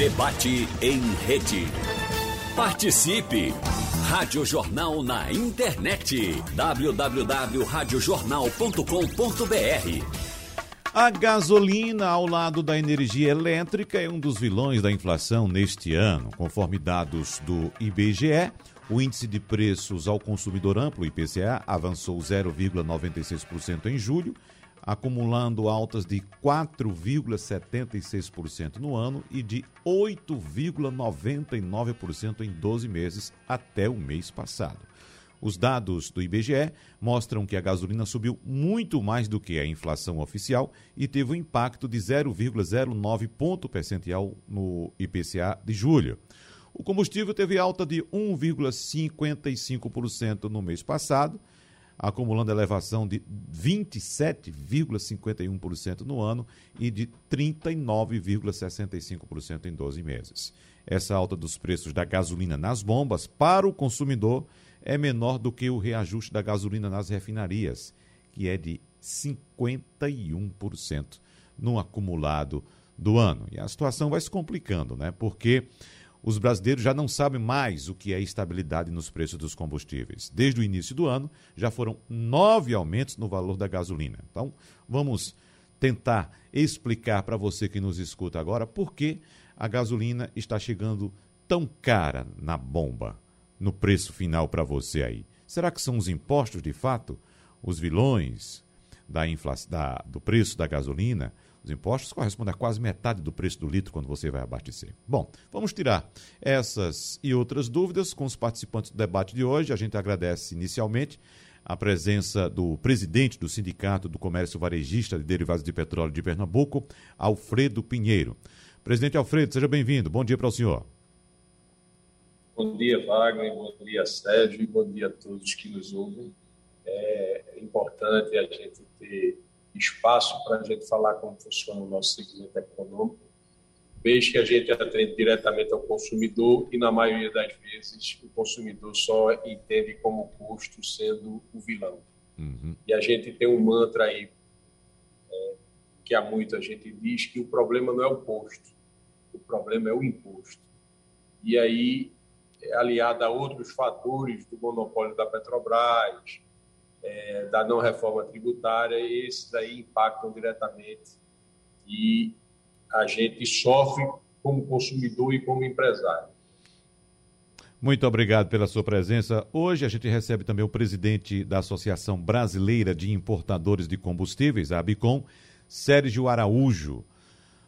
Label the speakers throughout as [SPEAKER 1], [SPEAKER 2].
[SPEAKER 1] Debate em rede. Participe! Rádio Jornal na internet. www.radiojornal.com.br
[SPEAKER 2] a gasolina, ao lado da energia elétrica, é um dos vilões da inflação neste ano. Conforme dados do IBGE, o índice de preços ao consumidor amplo, IPCA, avançou 0,96% em julho, acumulando altas de 4,76% no ano e de 8,99% em 12 meses até o mês passado. Os dados do IBGE mostram que a gasolina subiu muito mais do que a inflação oficial e teve um impacto de 0,09 ponto percentual no IPCA de julho. O combustível teve alta de 1,55% no mês passado, acumulando elevação de 27,51% no ano e de 39,65% em 12 meses. Essa alta dos preços da gasolina nas bombas para o consumidor é menor do que o reajuste da gasolina nas refinarias, que é de 51% no acumulado do ano. E a situação vai se complicando, né? Porque os brasileiros já não sabem mais o que é estabilidade nos preços dos combustíveis. Desde o início do ano, já foram nove aumentos no valor da gasolina. Então, vamos tentar explicar para você que nos escuta agora por que a gasolina está chegando tão cara na bomba no preço final para você aí? Será que são os impostos de fato os vilões da inflação, da, do preço da gasolina? Os impostos correspondem a quase metade do preço do litro quando você vai abastecer. Bom, vamos tirar essas e outras dúvidas com os participantes do debate de hoje. A gente agradece inicialmente a presença do presidente do Sindicato do Comércio Varejista de Derivados de Petróleo de Pernambuco, Alfredo Pinheiro. Presidente Alfredo, seja bem-vindo. Bom dia para o senhor.
[SPEAKER 3] Bom dia, Wagner, bom dia, Sérgio, e bom dia a todos que nos ouvem. É importante a gente ter espaço para a gente falar como funciona o nosso segmento econômico, vez que a gente atende diretamente ao consumidor e, na maioria das vezes, o consumidor só entende como custo sendo o vilão. Uhum. E a gente tem um mantra aí é, que há muito a gente diz que o problema não é o posto, o problema é o imposto. E aí aliada a outros fatores do monopólio da Petrobras, é, da não reforma tributária, esses aí impactam diretamente e a gente sofre como consumidor e como empresário.
[SPEAKER 2] Muito obrigado pela sua presença. Hoje a gente recebe também o presidente da Associação Brasileira de Importadores de Combustíveis, a ABICOM, Sérgio Araújo.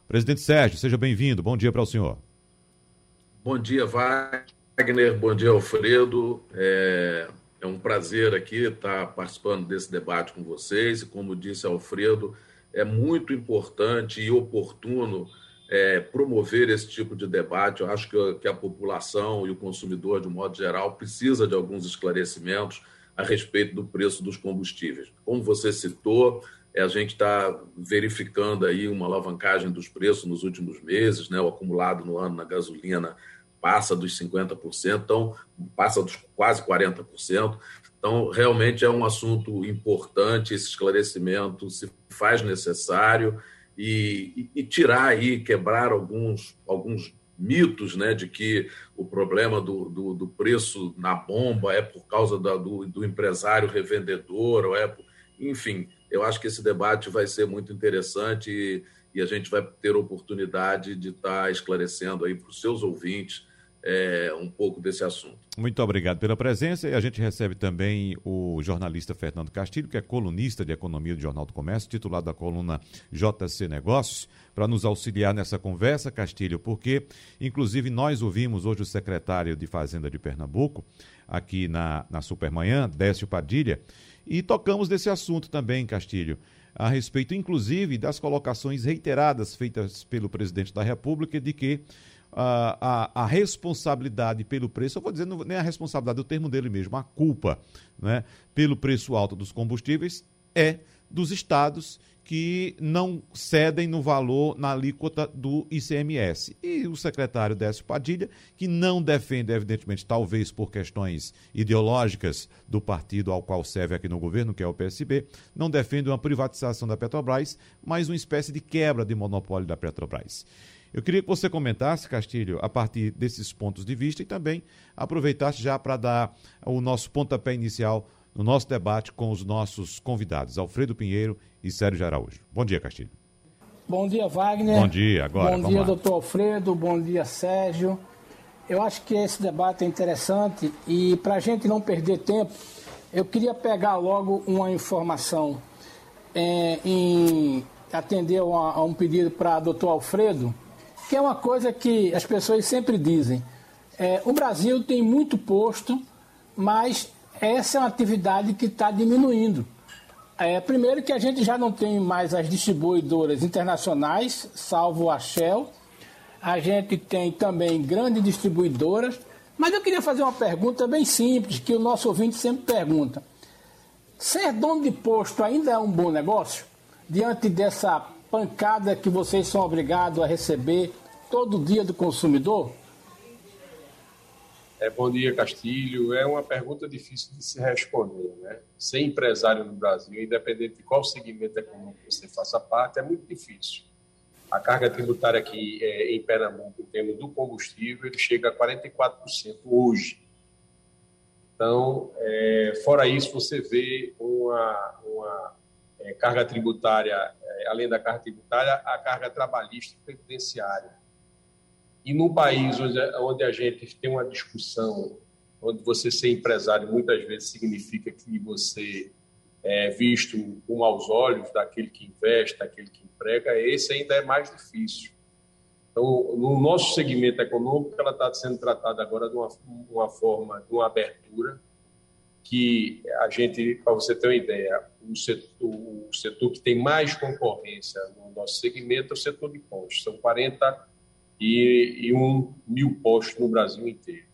[SPEAKER 2] Presidente Sérgio, seja bem-vindo. Bom dia para o senhor.
[SPEAKER 4] Bom dia, Wagner. Wagner, bom dia, Alfredo. É, é, um prazer aqui estar participando desse debate com vocês. E, como disse Alfredo, é muito importante e oportuno é, promover esse tipo de debate. Eu acho que, que a população e o consumidor, de um modo geral, precisa de alguns esclarecimentos a respeito do preço dos combustíveis. Como você citou, é, a gente está verificando aí uma alavancagem dos preços nos últimos meses, né? o acumulado no ano na gasolina passa dos 50%, então passa dos quase 40%. Então, realmente é um assunto importante, esse esclarecimento se faz necessário e, e, tirar aí, quebrar alguns, alguns mitos né, de que o problema do, do, do preço na bomba é por causa da, do, do empresário revendedor, ou é por... enfim, eu acho que esse debate vai ser muito interessante e, e a gente vai ter oportunidade de estar esclarecendo aí para os seus ouvintes é, um pouco desse assunto.
[SPEAKER 2] Muito obrigado pela presença e a gente recebe também o jornalista Fernando Castilho, que é colunista de economia do Jornal do Comércio, titulado da coluna JC Negócios, para nos auxiliar nessa conversa, Castilho, porque inclusive nós ouvimos hoje o secretário de Fazenda de Pernambuco, aqui na, na Supermanhã, Décio Padilha, e tocamos desse assunto também, Castilho a respeito, inclusive, das colocações reiteradas feitas pelo presidente da República de que a, a, responsabilidade pelo preço, eu vou dizer nem a responsabilidade, o termo dele mesmo, a culpa né, pelo preço alto dos combustíveis é dos estados que não cedem no valor na alíquota do ICMS. E o secretário Décio Padilha, que não defende, evidentemente, talvez por questões ideológicas do partido ao qual serve aqui no governo, que é o PSB, não defende uma privatização da Petrobras, mas uma espécie de quebra de monopólio da Petrobras. Eu queria que você comentasse, Castilho, a partir desses pontos de vista e também aproveitasse já para dar o nosso pontapé inicial no nosso debate com os nossos convidados, Alfredo Pinheiro e Sérgio Araújo. Bom dia, Castilho.
[SPEAKER 5] Bom dia, Wagner.
[SPEAKER 2] Bom dia, agora.
[SPEAKER 5] Bom dia, lá. doutor Alfredo. Bom dia, Sérgio. Eu acho que esse debate é interessante e, para a gente não perder tempo, eu queria pegar logo uma informação é, em atender a, a um pedido para doutor Alfredo, que é uma coisa que as pessoas sempre dizem. É, o Brasil tem muito posto, mas essa é uma atividade que está diminuindo. É, primeiro que a gente já não tem mais as distribuidoras internacionais, salvo a Shell. A gente tem também grandes distribuidoras. Mas eu queria fazer uma pergunta bem simples, que o nosso ouvinte sempre pergunta. Ser dono de posto ainda é um bom negócio? Diante dessa pancada que vocês são obrigados a receber todo dia do consumidor?
[SPEAKER 3] É, bom dia, Castilho. É uma pergunta difícil de se responder. Né? Ser empresário no Brasil, independente de qual segmento econômico você faça parte, é muito difícil. A carga tributária aqui é, em Pernambuco, em termos do combustível, ele chega a 44% hoje. Então, é, fora isso, você vê uma, uma é, carga tributária, é, além da carga tributária, a carga trabalhista e previdenciária e num país onde, a gente tem uma discussão, onde você ser empresário muitas vezes significa que você é visto com maus olhos daquele que investe, daquele que emprega, esse ainda é mais difícil. Então, no nosso segmento econômico, ela está sendo tratada agora de uma, uma forma, de uma abertura, que a gente, para você ter uma ideia, o setor, o setor que tem mais concorrência no nosso segmento é o setor de postos. São 40 e, e um mil postos no Brasil inteiro.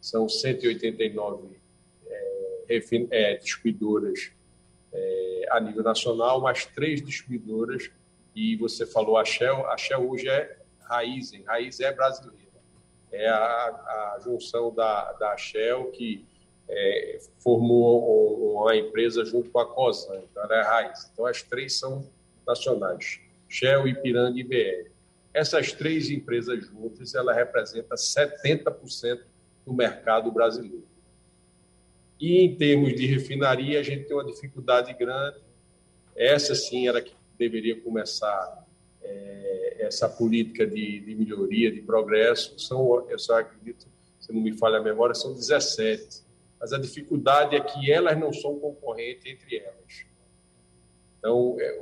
[SPEAKER 3] São 189 é, é, distribuidoras é, a nível nacional, mais três distribuidoras, e você falou a Shell, a Shell hoje é Raizen, Raizen é brasileira. É a, a junção da, da Shell que é, formou uma empresa junto com a COSAN, então ela é Raizen. Então as três são nacionais, Shell, Ipiranga e BR. Essas três empresas juntas, ela representa 70% do mercado brasileiro. E em termos de refinaria, a gente tem uma dificuldade grande. Essa sim era que deveria começar é, essa política de, de, melhoria, de progresso. São, eu só acredito, se não me falha a memória, são 17. Mas a dificuldade é que elas não são concorrentes entre elas. Então, é,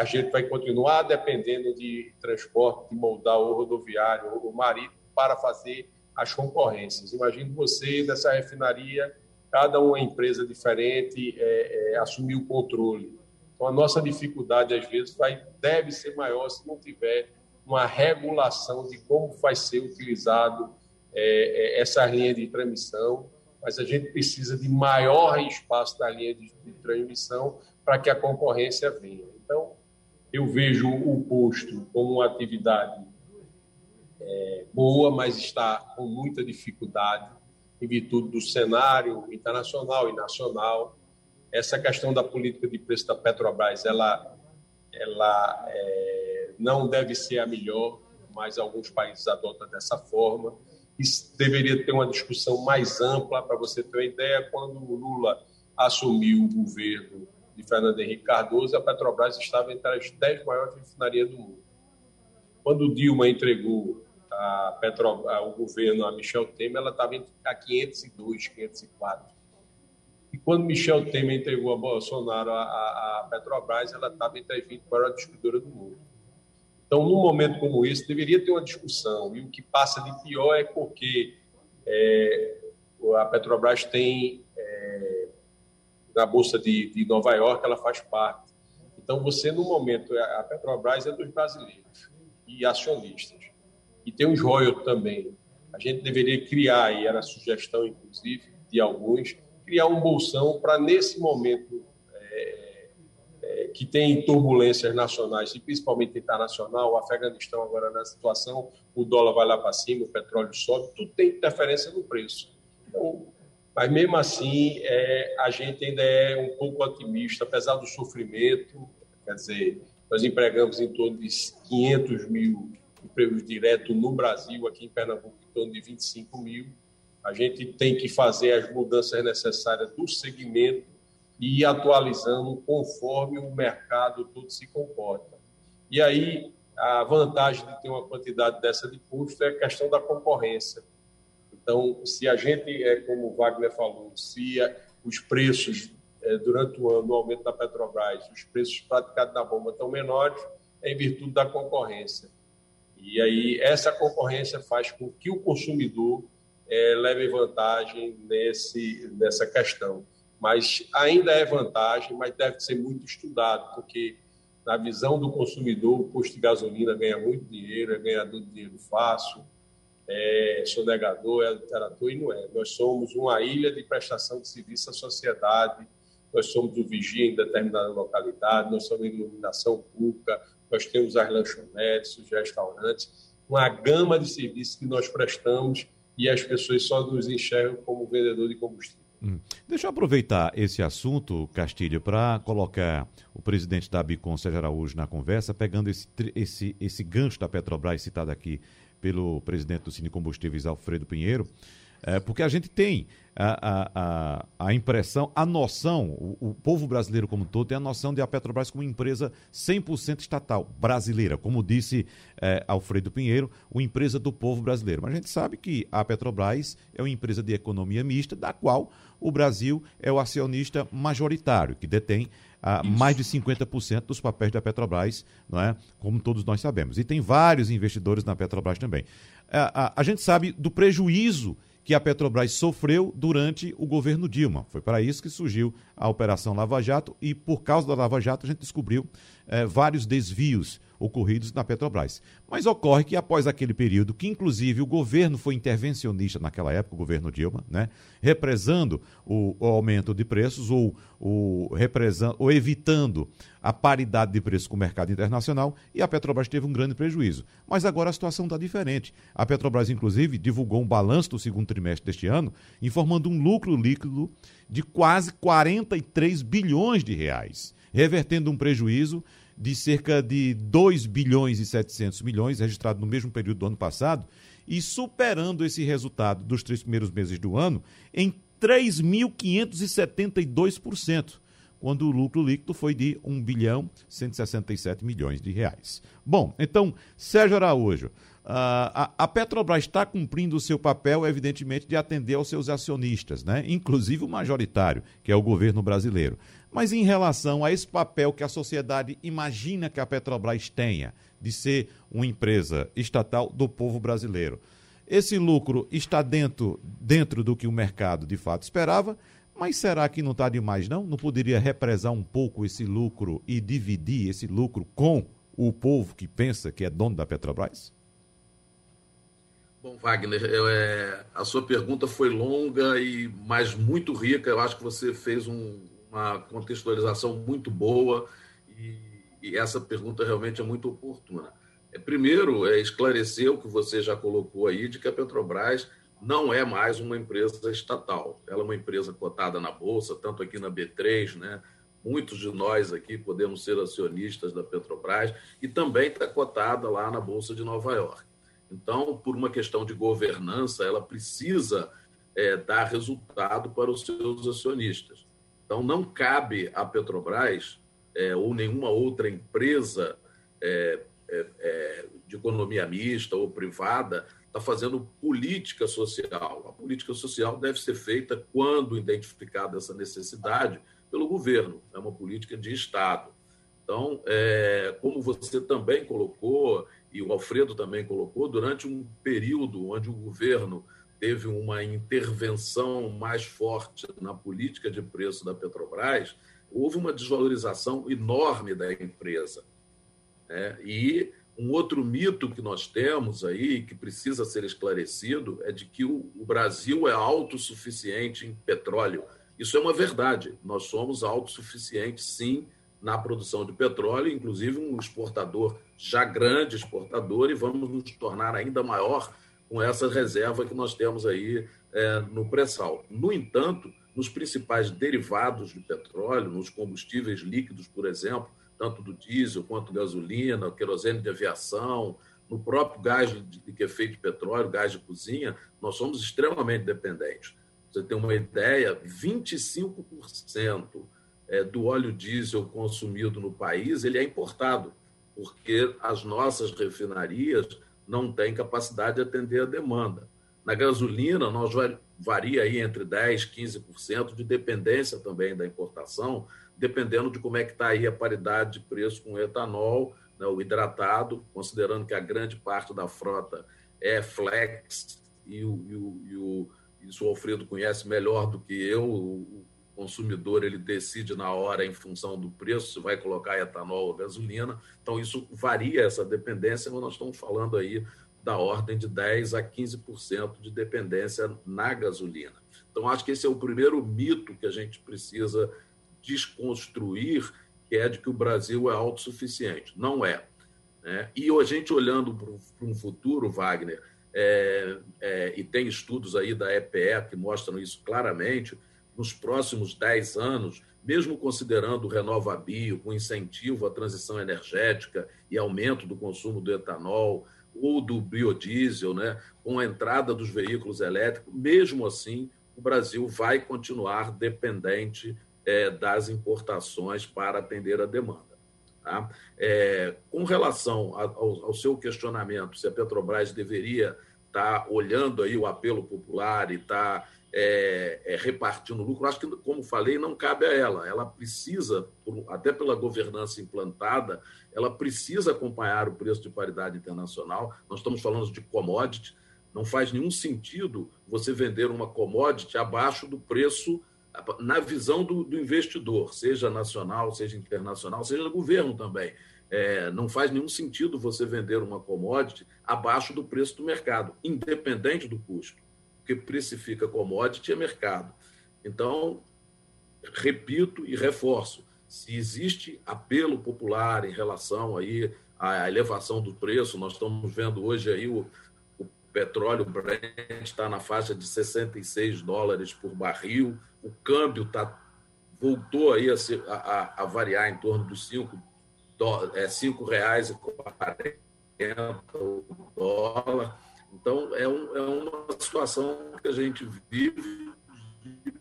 [SPEAKER 3] a gente vai continuar dependendo de transporte de modal rodoviário ou marítimo para fazer as concorrências. Imagine você nessa refinaria, cada uma empresa diferente é, é, assumir o controle. Então, a nossa dificuldade, às vezes, vai, deve ser maior se não tiver uma regulação de como vai ser utilizado é, é essas linhas de transmissão, mas a gente precisa de maior espaço da linha de, de transmissão para que a concorrência venha. Então, eu vejo o posto como uma atividade é, boa, mas está com muita dificuldade em virtude do cenário internacional e nacional. Essa questão da política de preço da Petrobras, ela, ela é, não deve ser a melhor, mas alguns países adotam dessa forma. Isso deveria ter uma discussão mais ampla, para você ter uma ideia, quando o Lula assumiu o governo de Fernando Henrique Cardoso, a Petrobras estava entre as dez maiores refinarias do mundo. Quando Dilma entregou a Petro, a, o governo a Michel Temer, ela estava a 502, 504. E quando Michel Temer entregou a Bolsonaro a, a, Petrobras, ela estava entre as 20 maiores distribuidoras do mundo. Então, num momento como esse, deveria ter uma discussão. E o que passa de pior é porque é, a Petrobras tem na Bolsa de, de Nova York, ela faz parte. Então, você, no momento, a Petrobras é dos brasileiros e acionistas. E tem os royalties também. A gente deveria criar, e era a sugestão, inclusive, de alguns, criar um bolsão para, nesse momento, é, é, que tem turbulências nacionais e principalmente internacional, o Afeganistão agora na situação, o dólar vai lá para cima, o petróleo sobe, tudo tem interferência no preço. Então, mas mesmo assim, é, a gente ainda é um pouco otimista, apesar do sofrimento. Quer dizer, nós empregamos em torno de 500 mil empregos diretos no Brasil, aqui em Pernambuco, em torno de 25 mil. A gente tem que fazer as mudanças necessárias do segmento e ir atualizando conforme o mercado todo se comporta. E aí, a vantagem de ter uma quantidade dessa de custo é a questão da concorrência. Então, se a gente, é como o Wagner falou, se os preços é, durante o ano, o aumento da Petrobras, os preços praticados na bomba estão menores, é em virtude da concorrência. E aí, essa concorrência faz com que o consumidor é, leve vantagem nesse, nessa questão. Mas ainda é vantagem, mas deve ser muito estudado, porque na visão do consumidor, o custo de gasolina ganha muito dinheiro, é ganhador de dinheiro fácil, é sonegador, é adulterador e não é. Nós somos uma ilha de prestação de serviço à sociedade, nós somos o vigia em determinada localidade, nós somos iluminação pública, nós temos as lanchonetes, os restaurantes, uma gama de serviços que nós prestamos e as pessoas só nos enxergam como vendedor de combustível.
[SPEAKER 2] Hum. Deixa eu aproveitar esse assunto, Castilho, para colocar o presidente da Bicom, Sérgio Araújo, na conversa, pegando esse, esse, esse gancho da Petrobras citado aqui pelo presidente do Cine Combustíveis, Alfredo Pinheiro, é, porque a gente tem a, a, a, impressão, a noção, o, o, povo brasileiro como todo tem a noção de a Petrobras como empresa 100% estatal, brasileira, como disse é, Alfredo Pinheiro, uma empresa do povo brasileiro. Mas a gente sabe que a Petrobras é uma empresa de economia mista, da qual o Brasil é o acionista majoritário, que detém mais de 50% dos papéis da Petrobras, não é? como todos nós sabemos. E tem vários investidores na Petrobras também. a, a, a gente sabe do prejuízo que a Petrobras sofreu durante o governo Dilma. Foi para isso que surgiu a Operação Lava Jato e, por causa da Lava Jato, a gente descobriu eh, vários desvios ocorridos na Petrobras. Mas ocorre que após aquele período, que inclusive o governo foi intervencionista naquela época, o governo Dilma, né, represando o, o aumento de preços ou, o, ou evitando a paridade de preço com o mercado internacional, e a Petrobras teve um grande prejuízo. Mas agora a situação está diferente. A Petrobras, inclusive, divulgou um balanço do segundo trimestre deste ano, informando um lucro líquido de quase 43 bilhões de reais, revertendo um prejuízo de cerca de 2 bilhões e 700 milhões, registrado no mesmo período do ano passado, e superando esse resultado dos três primeiros meses do ano em 3.572%, quando o lucro líquido foi de 1 bilhão 167 milhões de reais. Bom, então, Sérgio Araújo, a, a Petrobras está cumprindo o seu papel, evidentemente, de atender aos seus acionistas, né? inclusive o majoritário, que é o governo brasileiro. Mas em relação a esse papel que a sociedade imagina que a Petrobras tenha, de ser uma empresa estatal do povo brasileiro, esse lucro está dentro, dentro do que o mercado de fato esperava, mas será que não está demais, não? Não poderia represar um pouco esse lucro e dividir esse lucro com o povo que pensa que é dono da Petrobras?
[SPEAKER 4] Bom, Wagner, eu, é, a sua pergunta foi longa e mas muito rica. Eu acho que você fez um, uma contextualização muito boa e, e, essa pergunta realmente é muito oportuna. É, primeiro, é esclarecer o que você já colocou aí, de que a Petrobras não é mais uma empresa estatal. Ela é uma empresa cotada na Bolsa, tanto aqui na B3, né? Muitos de nós aqui podemos ser acionistas da Petrobras e também está cotada lá na Bolsa de Nova York. Então, por uma questão de governança, ela precisa é, dar resultado para os seus acionistas. Então, não cabe à Petrobras é, ou nenhuma outra empresa é, é, é de economia mista ou privada estar tá fazendo política social. A política social deve ser feita quando identificada essa necessidade pelo governo. É uma política de Estado. Então, é, como você também colocou, e o Alfredo também colocou, durante um período onde o governo teve uma intervenção mais forte na política de preço da Petrobras, houve uma desvalorização enorme da empresa. Né? E um outro mito que nós temos aí, que precisa ser esclarecido, é de que o Brasil é autossuficiente em petróleo. Isso é uma verdade. Nós somos autossuficientes, sim, na produção de petróleo, inclusive um exportador já grande exportador, e vamos nos tornar ainda maior com essa reserva que nós temos aí é, no pré-sal. No entanto, nos principais derivados de petróleo, nos combustíveis líquidos, por exemplo, tanto do diesel quanto gasolina, querosene de aviação, no próprio gás de, que é feito petróleo, gás de cozinha, nós somos extremamente dependentes. Você tem uma ideia, 25% é, do óleo diesel consumido no país ele é importado, porque as nossas refinarias não têm capacidade de atender a demanda. Na gasolina, nós varia aí entre 10% e 15% de dependência também da importação, dependendo de como é que está aí a paridade de preço com o etanol, né, o hidratado, considerando que a grande parte da frota é flex, e o, e o, e o isso o Alfredo conhece melhor do que eu, o consumidor ele decide na hora em função do preço se vai colocar etanol ou gasolina. Então isso varia essa dependência, mas nós estamos falando aí da ordem de 10 a 15% de dependência na gasolina. Então acho que esse é o primeiro mito que a gente precisa desconstruir, que é de que o Brasil é autossuficiente. Não é. Né? E a gente olhando para um futuro, Wagner, é, é, e tem estudos aí da EPE que mostram isso claramente, nos próximos 10 anos, mesmo considerando o Renovabio, com incentivo à transição energética e aumento do consumo do etanol ou do biodiesel, né, com a entrada dos veículos elétricos, mesmo assim, o Brasil vai continuar dependente é, das importações para atender a demanda. Tá? É, com relação ao, ao, seu questionamento, se a Petrobras deveria estar tá olhando aí o apelo popular e estar tá, é, é, repartindo lucro, acho que, como falei, não cabe a ela. Ela precisa, até pela governança implantada, ela precisa acompanhar o preço de paridade internacional. Nós estamos falando de commodity. Não faz nenhum sentido você vender uma commodity abaixo do preço na visão do, do, investidor, seja nacional, seja internacional, seja do governo também. É, não faz nenhum sentido você vender uma commodity abaixo do preço do mercado, independente do custo, porque precifica commodity é mercado. Então, repito e reforço, se existe apelo popular em relação aí à elevação do preço, nós estamos vendo hoje aí o, petróleo Brent está na faixa de 66 dólares por barril, o câmbio tá, voltou aí a, ser, a, a variar em torno dos 5 é, reais e 40 o dólar. Então, é, um, é uma situação que a gente vive de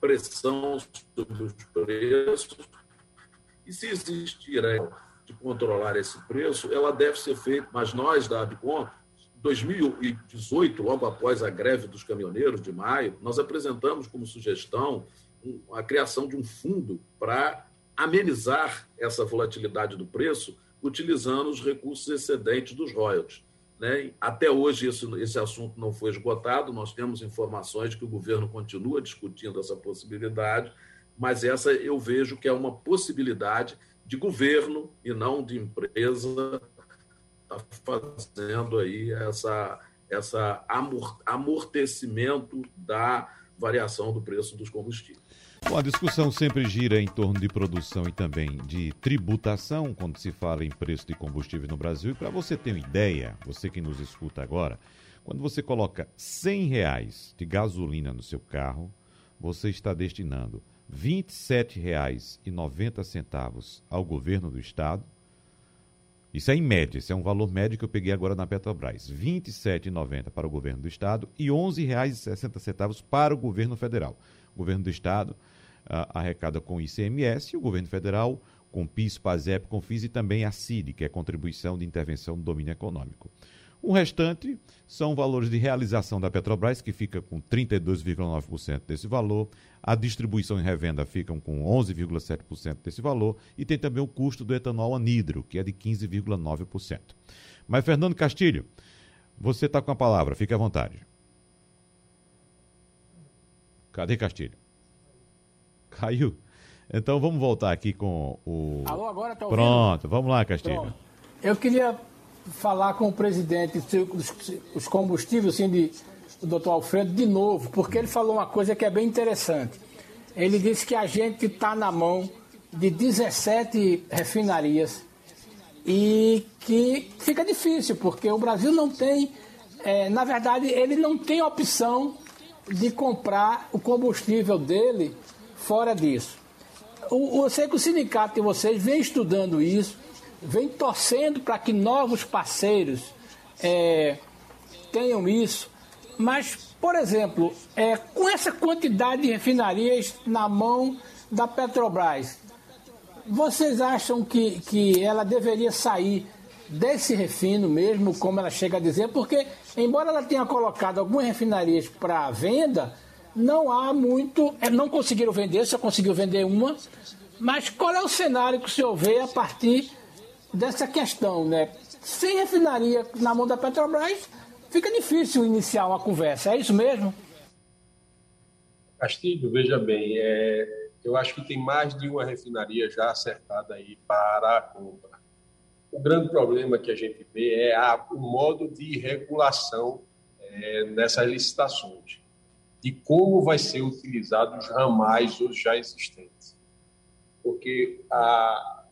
[SPEAKER 4] pressão sobre os preços. E se existir de controlar esse preço, ela deve ser feita, mas nós da Abicom 2018, logo após a greve dos caminhoneiros de maio, nós apresentamos como sugestão a criação de um fundo para amenizar essa volatilidade do preço, utilizando os recursos excedentes dos royalties. Né? Até hoje esse, assunto não foi esgotado, nós temos informações de que o governo continua discutindo essa possibilidade, mas essa eu vejo que é uma possibilidade de governo e não de empresa está fazendo aí essa, essa amortecimento da variação do preço dos combustíveis.
[SPEAKER 2] Bom, a discussão sempre gira em torno de produção e também de tributação quando se fala em preço de combustível no Brasil. E para você ter uma ideia, você que nos escuta agora, quando você coloca 100 reais de gasolina no seu carro, você está destinando R$ 27,90 ao governo do estado isso é em média, esse é um valor médio que eu peguei agora na Petrobras. R$ 27,90 para o governo do estado e R$ 11,60 para o governo federal. Governo do estado arrecada com ICMS e o governo federal com PIS, PASEP, CONFIS e também a CID, que é Contribuição de Intervenção do Domínio Econômico. O restante são valores de realização da Petrobras, que fica com 32,9% desse valor, a distribuição e revenda ficam com 11,7% desse valor e tem também o custo do etanol anidro, que é de 15,9%. Mas, Fernando Castilho, você está com a palavra, fique à vontade. Cadê Castilho? Caiu. Então vamos voltar aqui com o.
[SPEAKER 5] Alô, agora tá
[SPEAKER 2] ouvindo? Pronto, vamos lá, Castilho. Pronto.
[SPEAKER 5] Eu queria falar com o presidente dos combustíveis, assim, de, o doutor Alfredo, de novo, porque ele falou uma coisa que é bem interessante. Ele disse que a gente está na mão de 17 refinarias e que fica difícil, porque o Brasil não tem, é, na verdade, ele não tem opção de comprar o combustível dele fora disso. Eu sei que o sindicato de vocês vem estudando isso, vem torcendo para que novos parceiros é, tenham isso, mas, por exemplo, é, com essa quantidade de refinarias na mão da Petrobras, vocês acham que, que ela deveria sair desse refino mesmo, como ela chega a dizer? Porque, embora ela tenha colocado algumas refinarias para venda, não há muito. É, não conseguiram vender, só conseguiu vender uma. Mas qual é o cenário que o senhor vê a partir dessa questão, né? Sem refinaria na mão da Petrobras, fica difícil iniciar uma conversa. É isso mesmo?
[SPEAKER 3] Castilho, veja bem, é, eu acho que tem mais de uma refinaria já acertada aí para a compra. O grande problema que a gente vê é a, o modo de regulação é, nessas licitações, de como vai ser utilizado os ramais os já existentes. Porque a,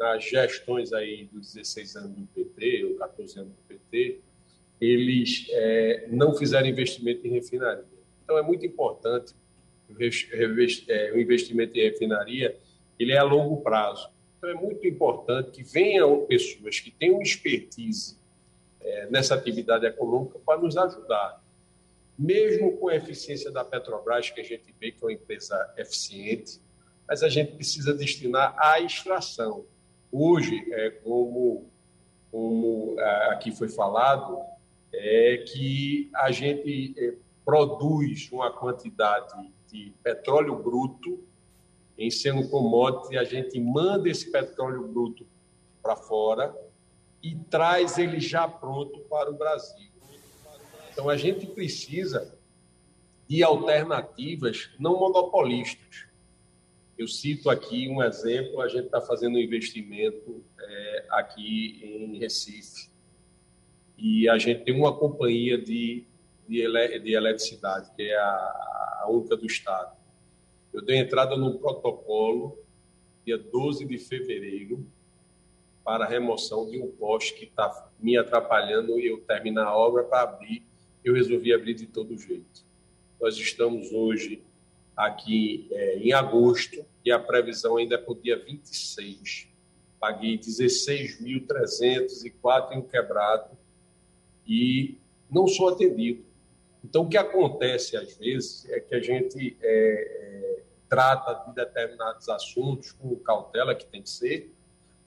[SPEAKER 3] a, gestões aí dos 16 anos do PT, ou 14 anos do PT, eles é, não fizeram investimento em refinaria. Então é muito importante é, o investimento em refinaria, ele é a longo prazo. Então, é muito importante que venham pessoas que tenham expertise é, nessa atividade econômica para nos ajudar. Mesmo com a eficiência da Petrobras, que a gente vê que é uma empresa eficiente, mas a gente precisa destinar à extração. Hoje, é, como, como é, aqui foi falado, é que a gente é, produz uma quantidade de petróleo bruto em sendo commodity, a gente manda esse petróleo bruto para fora e traz ele já pronto para o Brasil. Então a gente precisa de alternativas não monopolistas. Eu cito aqui um exemplo: a gente está fazendo um investimento é, aqui em Recife e a gente tem uma companhia de, de, ele, de eletricidade, que é a a única do Estado. Eu dei entrada no protocolo, dia 12 de fevereiro, para remoção de um poste que está me atrapalhando e eu terminar a obra para abrir. Eu resolvi abrir de todo jeito. Nós estamos hoje aqui é, em agosto e a previsão ainda é para o dia 26. Paguei 16.304 em quebrado e não sou atendido. Então, o que acontece às vezes é que a gente é, é, trata de determinados assuntos com cautela, que tem que ser,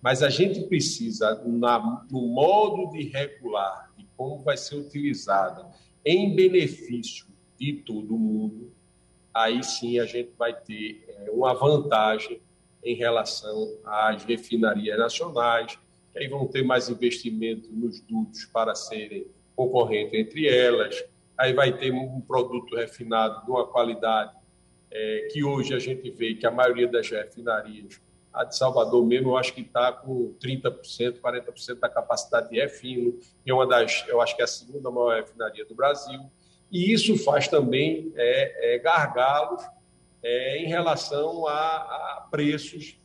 [SPEAKER 3] mas a gente precisa, na, no modo de regular, como vai ser utilizada, em benefício de todo mundo, aí sim a gente vai ter é, uma vantagem em relação às refinarias nacionais, que aí vão ter mais investimento nos dutos para serem concorrentes entre elas, aí vai ter um produto refinado de uma qualidade é, que hoje a gente vê que a maioria das refinarias, a de Salvador mesmo, eu acho que está com 30%, 40% da capacidade de refino, e é uma das, eu acho que é a segunda maior refinaria do Brasil, e isso faz também é, é, gargalos é, em relação a, a preços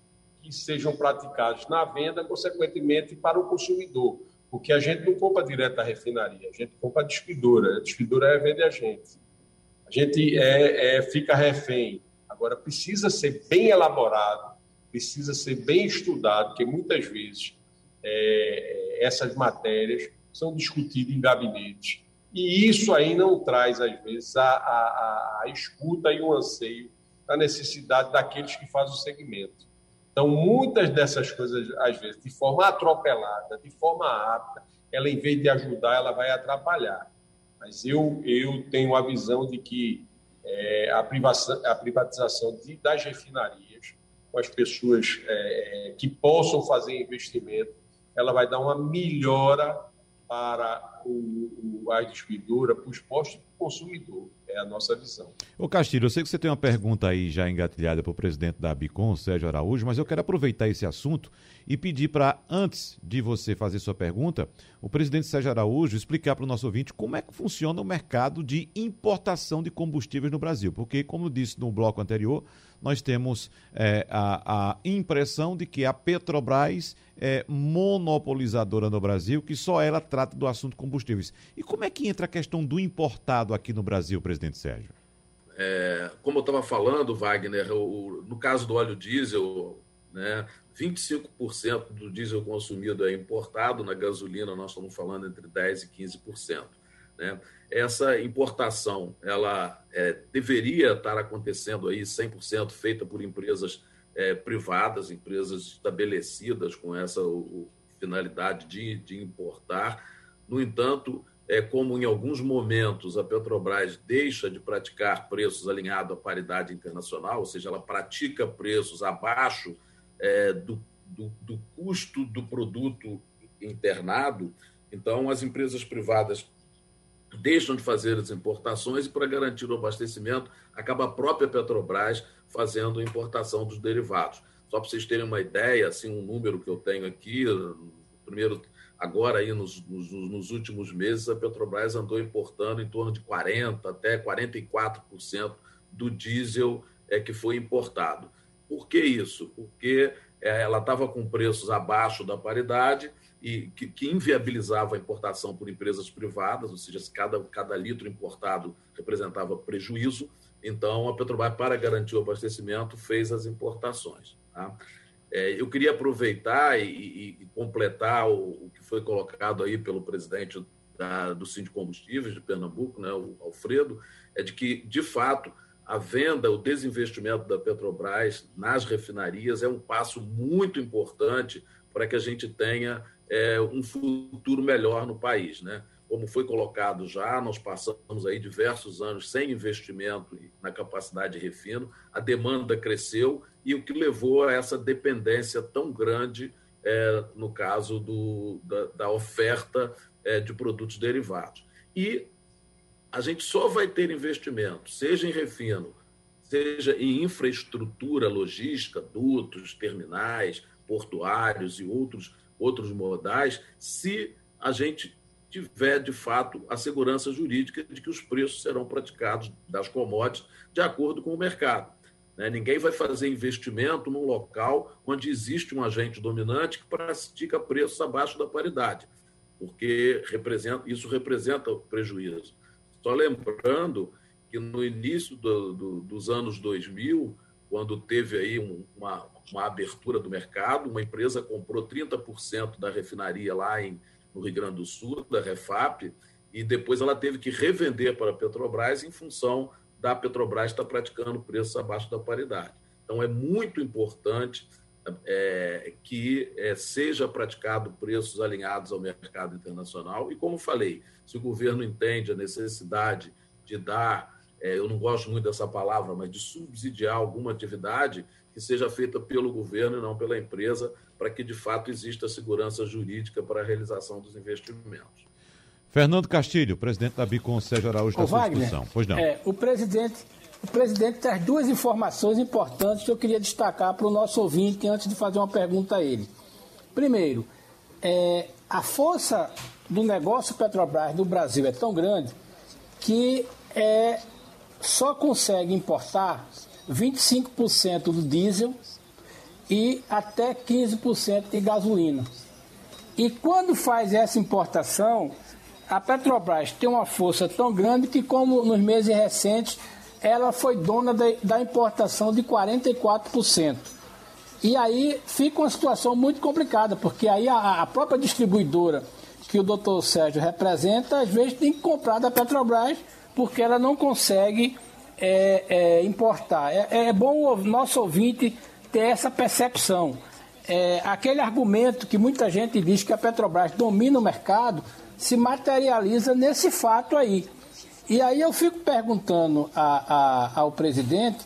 [SPEAKER 3] que sejam praticados na venda, consequentemente, para o consumidor porque a gente não compra direto da refinaria, a gente compra a distribuidora, a distribuidora vende a gente. A gente é, é, fica refém. Agora, precisa ser bem elaborado, precisa ser bem estudado, porque muitas vezes é, essas matérias são discutidas em gabinetes. E isso aí não traz, às vezes, a, a, a escuta e o anseio da necessidade daqueles que fazem o segmento. Então, muitas dessas coisas, às vezes, de forma atropelada, de forma apta, ela, em vez de ajudar, ela vai atrapalhar. Mas eu, eu tenho a visão de que é, a, privatização, a privatização de, das refinarias, com as pessoas é, é, que possam fazer investimento, ela vai dar uma melhora para o, o, a distribuidora, para os postos do consumidor. É a nossa visão.
[SPEAKER 2] Ô Castilho, eu sei que você tem uma pergunta aí já engatilhada para o presidente da Bicom, Sérgio Araújo, mas eu quero aproveitar esse assunto e pedir para, antes de você fazer sua pergunta, o presidente Sérgio Araújo explicar para o nosso ouvinte como é que funciona o mercado de importação de combustíveis no Brasil. Porque, como disse no bloco anterior, nós temos é, a, a, impressão de que a Petrobras é monopolizadora no Brasil, que só ela trata do assunto combustíveis. E como é que entra a questão do importado aqui no Brasil, presidente Sérgio?
[SPEAKER 4] É, como eu estava falando, Wagner, o, no caso do óleo diesel, né, 25% do diesel consumido é importado, na gasolina nós estamos falando entre 10% e 15%. Né? Essa importação ela é, deveria estar acontecendo aí 100% feita por empresas é, privadas, empresas estabelecidas com essa o, finalidade de, de importar. No entanto, é como em alguns momentos a Petrobras deixa de praticar preços alinhados à paridade internacional, ou seja, ela pratica preços abaixo é, do, do, do custo do produto internado, então as empresas privadas deixam de fazer as importações e, para garantir o abastecimento, acaba a própria Petrobras fazendo importação dos derivados. Só para vocês terem uma ideia, assim, um número que eu tenho aqui, primeiro, agora aí nos, nos, nos últimos meses, a Petrobras andou importando em torno de 40% até 44% do diesel é, que foi importado. Por que isso? Porque é, ela estava com preços abaixo da paridade e que, que, inviabilizava a importação por empresas privadas, ou seja, cada, cada litro importado representava prejuízo. Então, a Petrobras, para garantir o abastecimento, fez as importações. Tá? É, eu queria aproveitar e, e, completar o, o, que foi colocado aí pelo presidente da, do Sindicato Combustíveis de Pernambuco, né, o Alfredo, é de que, de fato, a venda, o desinvestimento da Petrobras nas refinarias é um passo muito importante para que a gente tenha é, um futuro melhor no país. Né? Como foi colocado já, nós passamos aí diversos anos sem investimento na capacidade de refino, a demanda cresceu e o que levou a essa dependência tão grande, é, no caso do, da, da oferta é, de produtos derivados. E a gente só vai ter investimento, seja em refino, seja em infraestrutura logística, dutos, terminais, portuários e outros, outros modais, se a gente tiver, de fato, a segurança jurídica de que os preços serão praticados das commodities de acordo com o mercado. Né? Ninguém vai fazer investimento num local onde existe um agente dominante que pratica preços abaixo da paridade, porque representa, isso representa prejuízo. Só lembrando que no início do, do, dos anos 2000, quando teve aí um, uma, uma abertura do mercado, uma empresa comprou 30% da refinaria lá em, no Rio Grande do Sul, da Refap, e depois ela teve que revender para a Petrobras em função da Petrobras estar praticando preços abaixo da paridade. Então, é muito importante é, que é, seja praticado preços alinhados ao mercado internacional. E, como falei, se o governo entende a necessidade de dar, é, eu não gosto muito dessa palavra, mas de subsidiar alguma atividade que seja feita pelo governo e não pela empresa, para que de fato exista segurança jurídica para a realização dos investimentos.
[SPEAKER 2] Fernando Castilho, presidente da Bicon Sérgio Araújo da
[SPEAKER 5] Wagner, Pois não. É, o presidente o presidente traz duas informações importantes que eu queria destacar para o nosso ouvinte antes de fazer uma pergunta a ele. Primeiro, é, a força do negócio Petrobras no Brasil é tão grande que é, só consegue importar 25% do diesel e até 15% de gasolina. E quando faz essa importação, a Petrobras tem uma força tão grande que, como nos meses recentes, ela foi dona de, da importação de 44%. E aí fica uma situação muito complicada, porque aí a, a própria distribuidora que o doutor Sérgio representa, às vezes tem que comprar da Petrobras, porque ela não consegue é, é, importar. É, é, bom o nosso ouvinte ter essa percepção. É, aquele argumento que muita gente diz que a Petrobras domina o mercado se materializa nesse fato aí. E aí eu fico perguntando a, a, ao presidente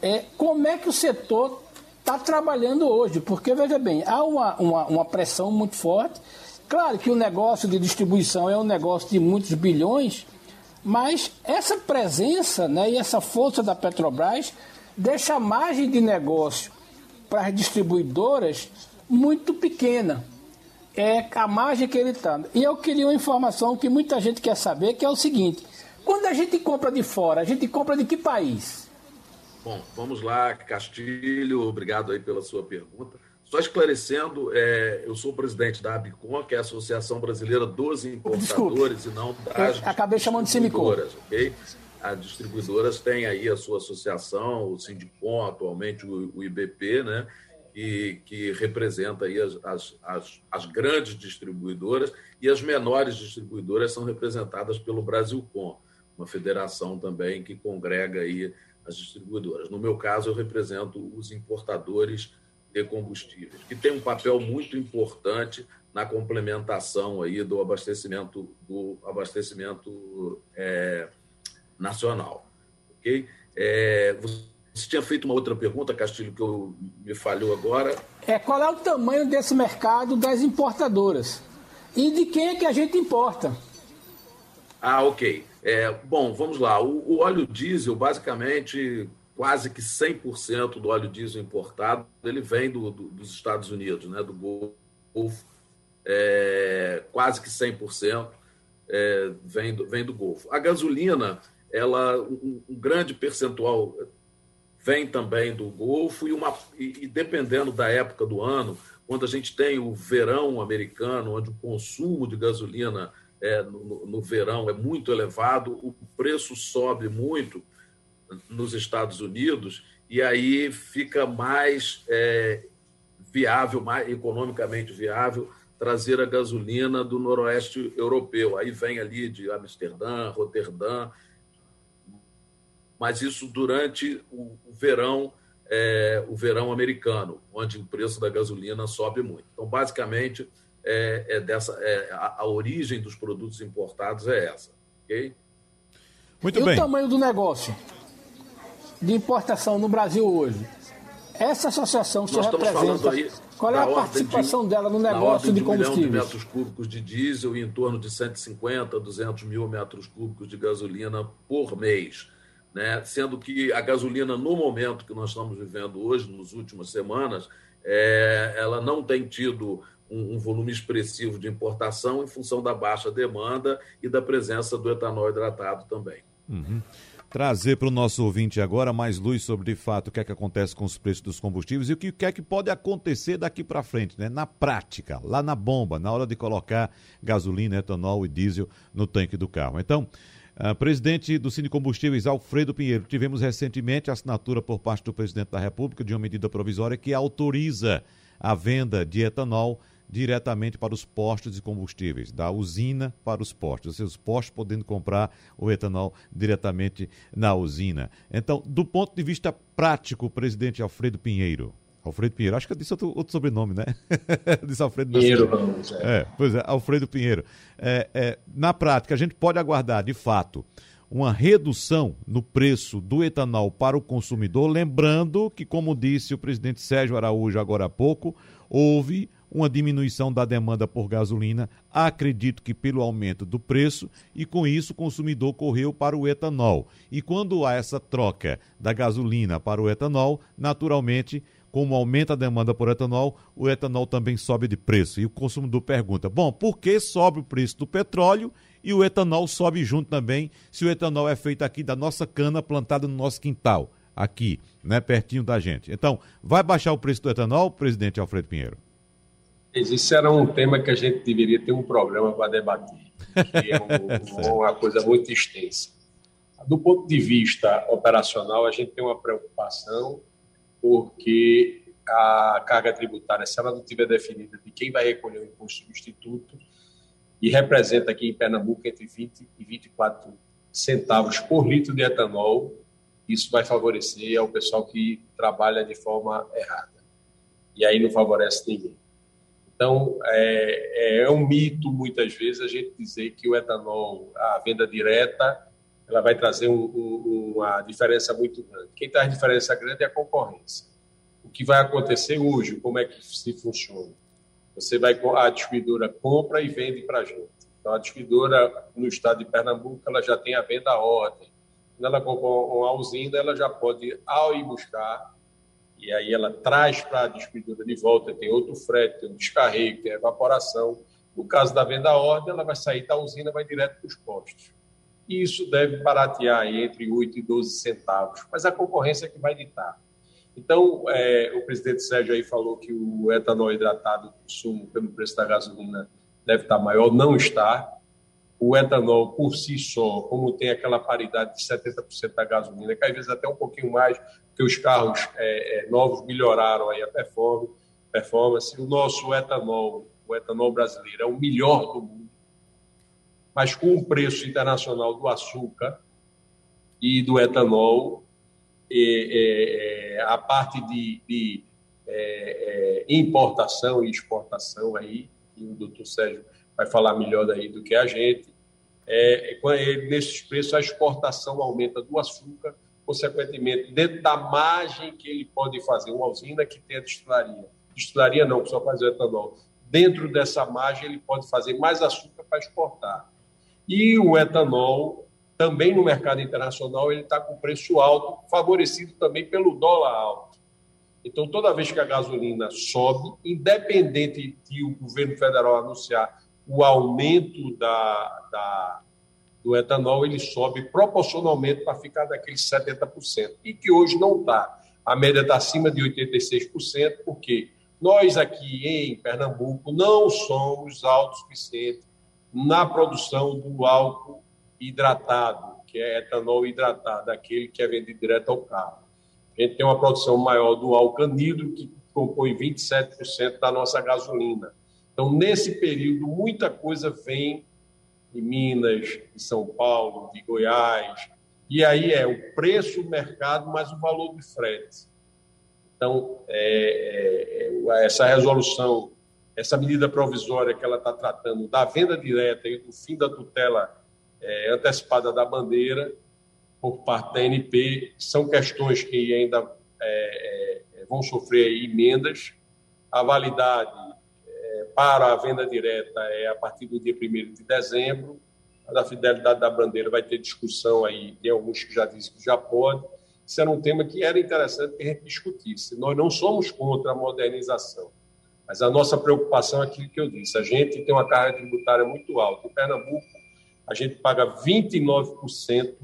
[SPEAKER 5] é, como é que o setor está trabalhando hoje, porque veja bem, há uma, uma, uma, pressão muito forte. Claro que o negócio de distribuição é um negócio de muitos bilhões, mas essa presença né, e essa força da Petrobras deixa a margem de negócio para as distribuidoras muito pequena. É a margem que ele está. E eu queria uma informação que muita gente quer saber, que é o seguinte: quando a gente compra de fora, a gente compra de que país?
[SPEAKER 4] Bom, vamos lá, Castilho, obrigado aí pela sua pergunta. Só esclarecendo, é, eu sou presidente da ABICOM, que é a Associação Brasileira dos Importadores Desculpe. e não das
[SPEAKER 5] acabei chamando de distribuidoras,
[SPEAKER 4] ok? As distribuidoras têm aí a sua associação, o Sindicom, atualmente o, o IBP, né? Que, que representa aí as, as, as, as, grandes distribuidoras e as menores distribuidoras são representadas pelo Brasilcom, uma federação também que congrega aí as distribuidoras. No meu caso, eu represento os importadores de combustíveis, que tem um papel muito importante na complementação aí do abastecimento do abastecimento é, nacional, ok? É, você tinha feito uma outra pergunta, Castilho, que eu, me falhou agora.
[SPEAKER 5] É qual é o tamanho desse mercado das importadoras e de quem é que a gente importa?
[SPEAKER 4] Ah, ok. É, bom, vamos lá. O, o, óleo diesel, basicamente, quase que 100% do óleo diesel importado, ele vem do, do, dos Estados Unidos, né, do Golfo. É, quase que 100% é, vem, do, vem do Golfo. A gasolina, ela um, um, grande percentual vem também do Golfo e, uma, e, e dependendo da época do ano, quando a gente tem o verão americano, onde o consumo de gasolina é, no, no, verão é muito elevado, o preço sobe muito nos Estados Unidos e aí fica mais é, viável, mais economicamente viável trazer a gasolina do noroeste europeu. Aí vem ali de Amsterdã, Roterdã, mas isso durante o, verão é, o verão americano, onde o preço da gasolina sobe muito. Então, basicamente, é, é dessa, é, a, a, origem dos produtos importados é essa. ok?
[SPEAKER 5] Muito e bem. o tamanho do negócio de importação no Brasil hoje? Essa associação que Nós você representa, aí qual é a participação de, dela no negócio de, de combustíveis? Um milhão
[SPEAKER 4] de metros cúbicos de diesel e em torno de 150, 200 mil metros cúbicos de gasolina por mês. Né? Sendo que a gasolina, no momento que nós estamos vivendo hoje, nas últimas semanas, é, ela não tem tido um, um, volume expressivo de importação em função da baixa demanda e da presença do etanol hidratado também.
[SPEAKER 2] Uhum. Trazer para o nosso ouvinte agora mais luz sobre, de fato, o que é que acontece com os preços dos combustíveis e o que, é que pode acontecer daqui para frente, né? na prática, lá na bomba, na hora de colocar gasolina, etanol e diesel no tanque do carro. Então, Uh, presidente do Cine Combustíveis, Alfredo Pinheiro, tivemos recentemente a assinatura por parte do presidente da República de uma medida provisória que autoriza a venda de etanol diretamente para os postos de combustíveis, da usina para os postos, ou seja, os postos podendo comprar o etanol diretamente na usina. Então, do ponto de vista prático, presidente Alfredo Pinheiro, Alfredo Pinheiro, acho que eu disse outro, outro sobrenome, né? disse Alfredo
[SPEAKER 3] Pinheiro, vamos.
[SPEAKER 2] É. é, pois é, Alfredo Pinheiro. É, é, na prática, a gente pode aguardar, de fato, uma redução no preço do etanol para o consumidor, lembrando que, como disse o presidente Sérgio Araújo agora há pouco, houve uma diminuição da demanda por gasolina, acredito que pelo aumento do preço, e com isso o consumidor correu para o etanol. E quando há essa troca da gasolina para o etanol, naturalmente, como aumenta a demanda por etanol, o etanol também sobe de preço. E o consumidor pergunta: bom, por que sobe o preço do petróleo e o etanol sobe junto também, se o etanol é feito aqui da nossa cana plantada no nosso quintal, aqui, né, pertinho da gente? Então, vai baixar o preço do etanol, presidente Alfredo Pinheiro?
[SPEAKER 3] Isso era um tema que a gente deveria ter um programa para debater, que é um, uma coisa muito extensa. Do ponto de vista operacional, a gente tem uma preocupação porque a carga tributária, se ela não estiver definida de quem vai recolher o imposto substituto, e representa aqui em Pernambuco entre 20 e 24 centavos por litro de etanol, isso vai favorecer ao pessoal que trabalha de forma errada. E aí não favorece ninguém. Então, é, é, é, um mito, muitas vezes, a gente dizer que o etanol, a venda direta, ela vai trazer um, um, uma diferença muito grande. Quem traz diferença grande é a concorrência. O que vai acontecer hoje, como é que se funciona? Você vai, a distribuidora compra e vende para a gente. Então, a distribuidora no estado de Pernambuco, ela já tem a venda à ordem. Quando ela compra uma usina, ela já pode, ao ir buscar, e aí ela traz para a distribuidora de volta, tem outro frete, tem um descarrego, tem evaporação. No caso da venda à ordem, ela vai sair da usina vai direto para os postos. e isso deve baratear entre 8 e 12 centavos, mas a concorrência é que vai ditar. Então, é, o presidente Sérgio aí falou que o etanol hidratado, o consumo pelo preço da gasolina, deve estar maior, não está. O etanol, por si só, como tem aquela paridade de 70% da gasolina, que às vezes até um pouquinho mais, porque os carros é, é, novos melhoraram aí a performance, performance. O nosso etanol, o etanol brasileiro, é o melhor do mundo, mas com o preço internacional do açúcar e do etanol, é, a parte de, de é, é, importação e exportação aí, e o doutor Sérgio vai falar melhor daí do que a gente, é, nesses preços a exportação aumenta do açúcar, consequentemente, dentro da margem que ele pode fazer, uma usina que tem a destilaria, destilaria não, que só faz o etanol, dentro dessa margem ele pode fazer mais açúcar para exportar. E o etanol também no mercado internacional ele está com preço alto, favorecido também pelo dólar alto. Então, toda vez que a gasolina sobe, independente de o governo federal anunciar o aumento da, da do etanol, ele sobe proporcionalmente para ficar daqueles 70%, e que hoje não está. A média está acima de 86%, porque nós aqui em Pernambuco não somos autossuficientes na produção do álcool hidratado, que é etanol hidratado, aquele que é vendido direto ao carro. A gente tem uma produção maior do álcool anidro, que compõe 27% da nossa gasolina. Então, nesse período, muita coisa vem de Minas, de São Paulo, de Goiás, e aí é o preço do mercado mais o valor do frete. Então, é, é, essa resolução, essa medida provisória que ela está tratando da venda direta e do fim da tutela é, antecipada da bandeira por parte da ANP, são questões que ainda é, é, vão sofrer emendas. A validade é, para a venda direta é a partir do dia 1 de dezembro. A da fidelidade da bandeira vai ter discussão aí, tem alguns que já dizem que já pode. Isso era um tema que era interessante que a gente discutisse. Nós não somos contra a modernização, mas a nossa preocupação é aquilo que eu disse. A gente tem uma carga tributária muito alta. Em Pernambuco, a gente paga 29%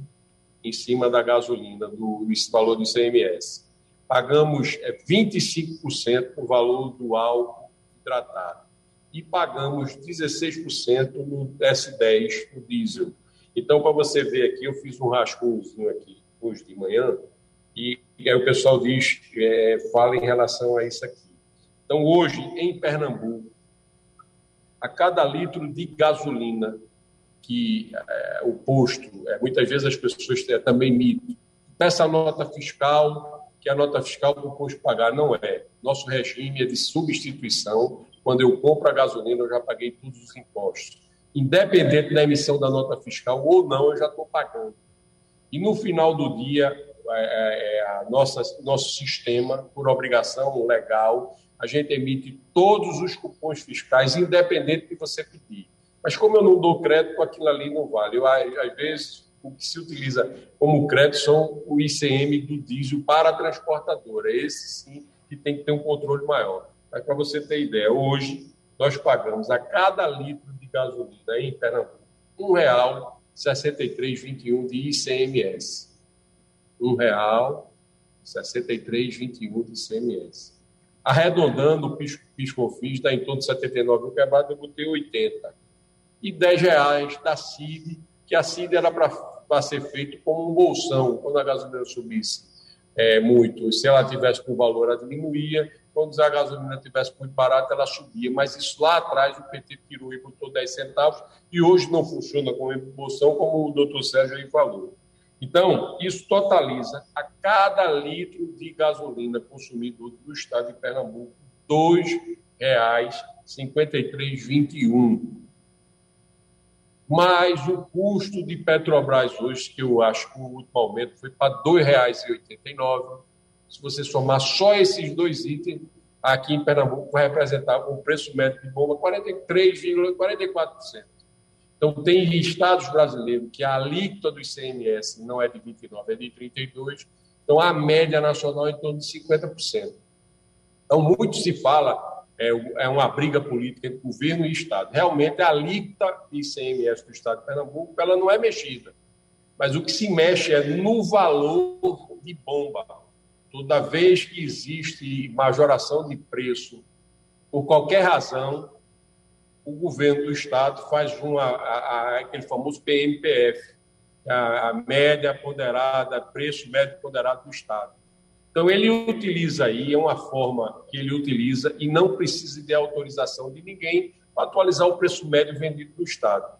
[SPEAKER 3] em cima da gasolina, do, valor do ICMS. Pagamos é, 25% no valor do álcool hidratado. E pagamos 16% no S10, no diesel. Então, para você ver aqui, eu fiz um rascunhozinho aqui hoje de manhã, e, e aí o pessoal diz, é, fala em relação a isso aqui. Então, hoje, em Pernambuco, a cada litro de gasolina que é, o posto, é, muitas vezes as pessoas têm também mito. Peça a nota fiscal, que a nota fiscal para o posto pagar. Não é. Nosso regime é de substituição. Quando eu compro a gasolina, eu já paguei todos os impostos. Independente da emissão da nota fiscal ou não, eu já estou pagando. E no final do dia, é, é, a nossa, nosso sistema, por obrigação legal, a gente emite todos os cupons fiscais, independente de você pedir. Mas como eu não dou crédito, aquilo ali não vale. Eu, às vezes, o que se utiliza como crédito são o ICM do diesel para a transportadora. Esse sim que tem que ter um controle maior. Mas para você ter ideia, hoje nós pagamos a cada litro de gasolina em Pernambuco R$ 1,6321 de ICMS. R$ 1,6321 de ICMS. Arredondando, o PIS-COFINS dá em torno de 79 mil quebrado, eu botei 80 e 10 reais da CID, que a CID era para ser feito como um bolsão, quando a gasolina subisse é, muito. Se ela tivesse com valor, ela diminuía. Quando a gasolina tivesse muito barata, ela subia. Mas isso lá atrás o PT tirou e botou 10 centavos e hoje não funciona como bolsão, como o doutor Sérgio aí falou. Então, isso totaliza a cada litro de gasolina consumido do estado de Pernambuco R$ 2,5321 mas o custo de Petrobras hoje, que eu acho que o último aumento foi para R$ 2,89. Se você somar só esses dois itens, aqui em Pernambuco vai representar um preço médio de bomba 43,44%. Então, tem estados brasileiros que a alíquota do ICMS não é de 29, é de 32. Então, a média nacional é em torno de 50%. Então, muito se fala é, é uma briga política entre governo e Estado. Realmente, a alíquota de ICMS do Estado de Pernambuco ela não é mexida. mas o que se mexe é no valor de bomba. Toda vez que existe majoração de preço por qualquer razão, o governo do estado faz uma, a, a, aquele famoso PMPF, a, a média ponderada, preço médio ponderado do estado. Então ele utiliza aí, é uma forma que ele utiliza e não precisa de autorização de ninguém para atualizar o preço médio vendido no estado.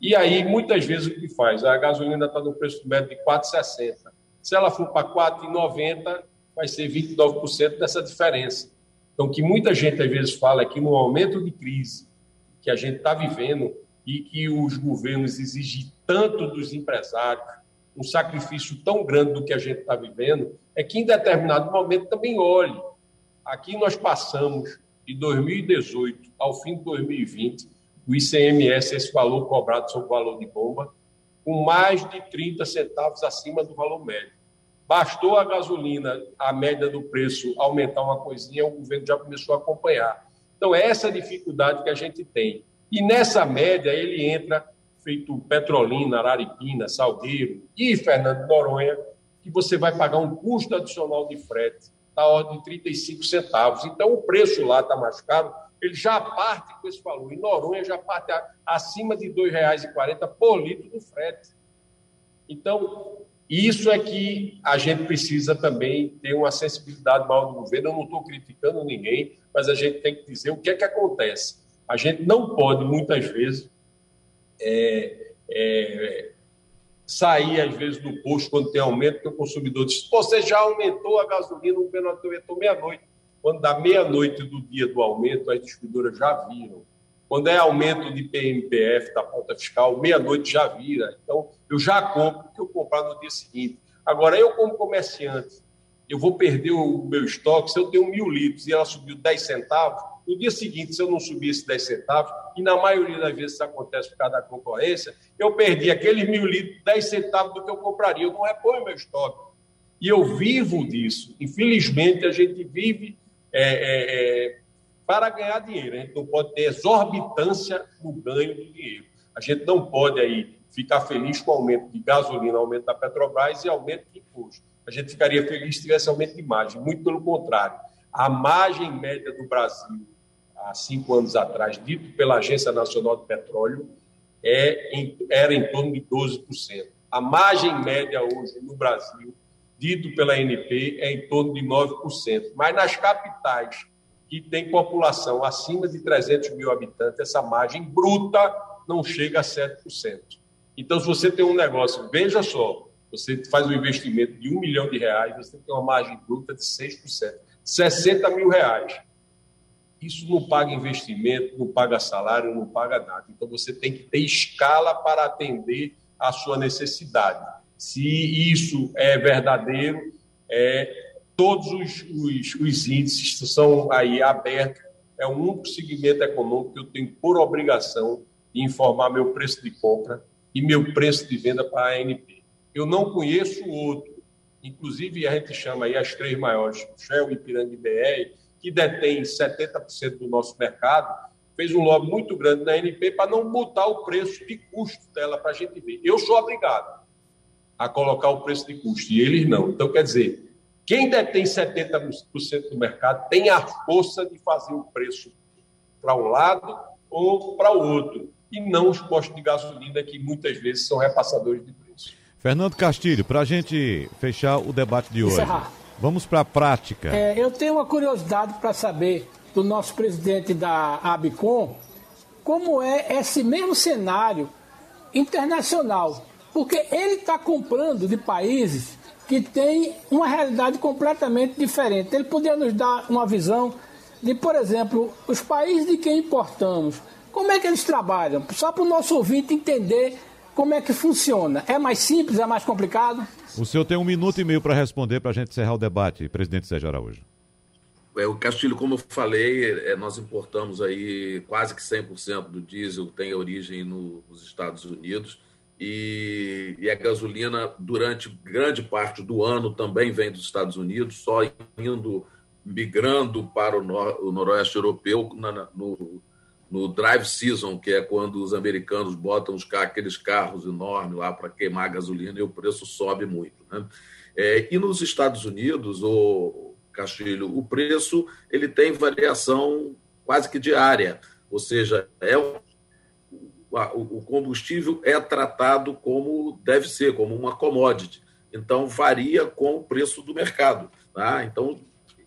[SPEAKER 3] E aí, muitas vezes, o que faz? A gasolina está no preço médio de 4,60. Se ela for para 4,90, vai ser 29% dessa diferença. Então, que muita gente às vezes fala que no aumento de crise que a gente está vivendo e que os governos exigem tanto dos empresários, um sacrifício tão grande do que a gente está vivendo, é que em determinado momento também olhe. Aqui nós passamos de 2018 ao fim de 2020, o ICMS, esse valor cobrado sobre o valor de bomba, com mais de 30 centavos acima do valor médio. Bastou a gasolina, a média do preço aumentar uma coisinha, o governo já começou a acompanhar. Então, é essa dificuldade que a gente tem. E nessa média, ele entra, feito Petrolina, Araripina, Salgueiro e Fernando Noronha, que você vai pagar um custo adicional de frete da ordem de 35 centavos. Então, o preço lá está mais caro, ele já parte com esse valor. Em Noronha já parte acima de R$ 2,40 por litro do frete. Então, isso é que a gente precisa também ter uma sensibilidade maior do governo. Eu não estou criticando ninguém, mas a gente tem que dizer o que é que acontece. A gente não pode, muitas vezes, é, é, sair, às vezes, do posto quando tem aumento, porque o consumidor diz: você já aumentou a gasolina, o menor aumentou meia-noite. Quando dá meia-noite do dia do aumento, as distribuidoras já viram. Quando é aumento de PMPF da ponta fiscal, meia-noite já vira. Então, eu já compro porque eu comprar no dia seguinte. Agora, eu, como comerciante, eu vou perder o meu estoque. Se eu tenho mil litros e ela subiu 10 centavos, no dia seguinte, se eu não subir esses 10 centavos, e na maioria das vezes isso acontece por causa da concorrência, eu perdi aqueles mil litros, 10 centavos do que eu compraria. Eu não reponho meu estoque. E eu vivo disso. Infelizmente, a gente vive é, é, é, para ganhar dinheiro. A gente não pode ter exorbitância no ganho do dinheiro. A gente não pode aí ficar feliz com o aumento de gasolina, aumento da Petrobras e aumento de imposto. A gente ficaria feliz se tivesse aumento de margem. Muito pelo contrário. A margem média do Brasil, há cinco anos atrás, dito pela Agência Nacional de Petróleo, é em, era em torno de 12%. A margem média hoje no Brasil, dito pela ANP, é em torno de 9%. Mas nas capitais que tem população acima de 300 mil habitantes, essa margem bruta não chega a 7%. Então, se você tem um negócio, veja só, você faz um investimento de um milhão de reais, você tem uma margem bruta de 6%. 60 mil reais. Isso não paga investimento, não paga salário, não paga nada. Então, você tem que ter escala para atender a sua necessidade. Se isso é verdadeiro, é, todos os, os, os índices são aí abertos. É um segmento econômico que eu tenho por obrigação de informar meu preço de compra e meu preço de venda para a ANP. Eu não conheço outro. Inclusive, a gente chama aí as três maiores, Shell, Ipiranga e BR, que detém 70% do nosso mercado, fez um lobby muito grande na ANP para não botar o preço de custo dela para a gente ver. Eu sou obrigado a colocar o preço de custo, e eles não. Então, quer dizer, quem detém 70% do mercado tem a força de fazer o preço para um lado ou para o outro, e não os postos de gasolina que muitas vezes são repassadores de preço.
[SPEAKER 2] Fernando Castilho, para a gente fechar o debate de hoje, Encerrar. vamos para a prática.
[SPEAKER 5] É, eu tenho uma curiosidade para saber do nosso presidente da ABCOM como é esse mesmo cenário internacional, porque ele está comprando de países que tem uma realidade completamente diferente. Ele poderia nos dar uma visão de, por exemplo, os países de quem importamos. Como é que eles trabalham? Só para o nosso ouvinte entender como é que funciona. É mais simples, é mais complicado?
[SPEAKER 2] O senhor tem um minuto e meio para responder para a gente encerrar o debate, presidente Sérgio Araújo.
[SPEAKER 4] É, o Castilho, como eu falei, é, nós importamos aí quase que 100% do diesel tem origem no, nos Estados Unidos e, e, a gasolina, durante grande parte do ano, também vem dos Estados Unidos, só indo, migrando para o, nor, o noroeste europeu na, no, no drive season, que é quando os americanos botam os aqueles carros enormes lá para queimar gasolina e o preço sobe muito. Né? É, e nos Estados Unidos, o Castilho, o preço ele tem variação quase que diária, ou seja, é o, o combustível é tratado como deve ser, como uma commodity. Então varia com o preço do mercado. Tá? Então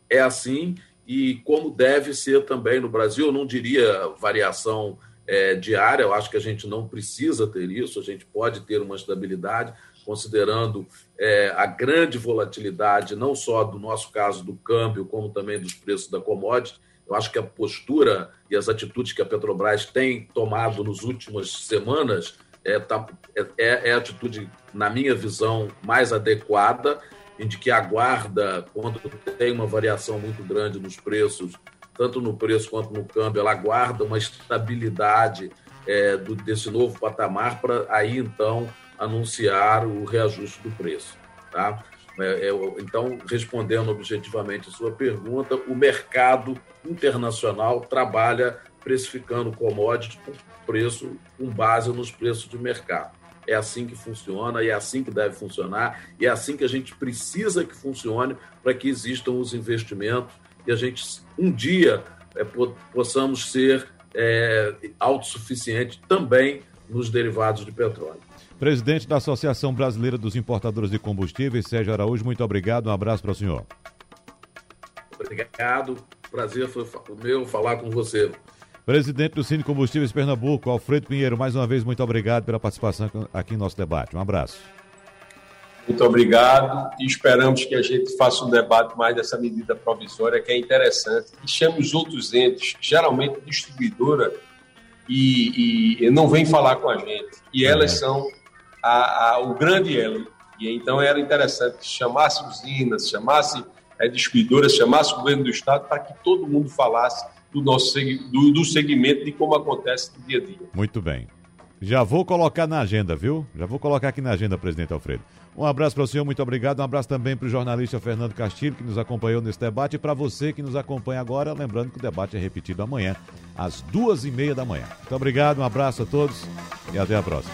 [SPEAKER 4] é assim e como deve ser também no Brasil, eu não diria variação é, diária, eu acho que a gente não precisa ter isso, a gente pode ter uma estabilidade, considerando é, a grande volatilidade, não só do nosso caso do câmbio, como também dos preços da commodity. Eu acho que a postura e as atitudes que a Petrobras tem tomado nas últimas semanas é, tá, é, é, a atitude, na minha visão, mais adequada de que aguarda, quando tem uma variação muito grande nos preços, tanto no preço quanto no câmbio, ela aguarda uma estabilidade é, do, desse novo patamar para aí então anunciar o reajuste do preço. Tá? É, é, então, respondendo objetivamente a sua pergunta, o mercado internacional trabalha precificando commodities com preço com base nos preços de mercado. É assim que funciona, e é assim que deve funcionar, e é assim que a gente precisa que funcione para que existam os investimentos e a gente, um dia, é, possamos ser é, autossuficiente também nos derivados de petróleo.
[SPEAKER 2] Presidente da Associação Brasileira dos Importadores de Combustíveis, Sérgio Araújo, muito obrigado. Um abraço para o senhor.
[SPEAKER 4] Obrigado. Prazer foi o meu falar com você.
[SPEAKER 2] Presidente do Cine Combustíveis Pernambuco, Alfredo Pinheiro, mais uma vez, muito obrigado pela participação aqui em nosso debate. Um abraço.
[SPEAKER 3] Muito obrigado e esperamos que a gente faça um debate mais dessa medida provisória, que é interessante, e chame os outros entes, geralmente distribuidora, e, e não vem falar com a gente. E elas é. são a, a, o grande elo. E então era interessante que chamasse usinas, chamasse é, distribuidoras, chamasse o governo do Estado, para que todo mundo falasse do nosso do, do segmento de como acontece no dia a dia.
[SPEAKER 2] Muito bem. Já vou colocar na agenda, viu? Já vou colocar aqui na agenda, presidente Alfredo. Um abraço para o senhor, muito obrigado. Um abraço também para o jornalista Fernando Castilho, que nos acompanhou nesse debate. E para você que nos acompanha agora, lembrando que o debate é repetido amanhã, às duas e meia da manhã. Muito obrigado, um abraço a todos e até a próxima.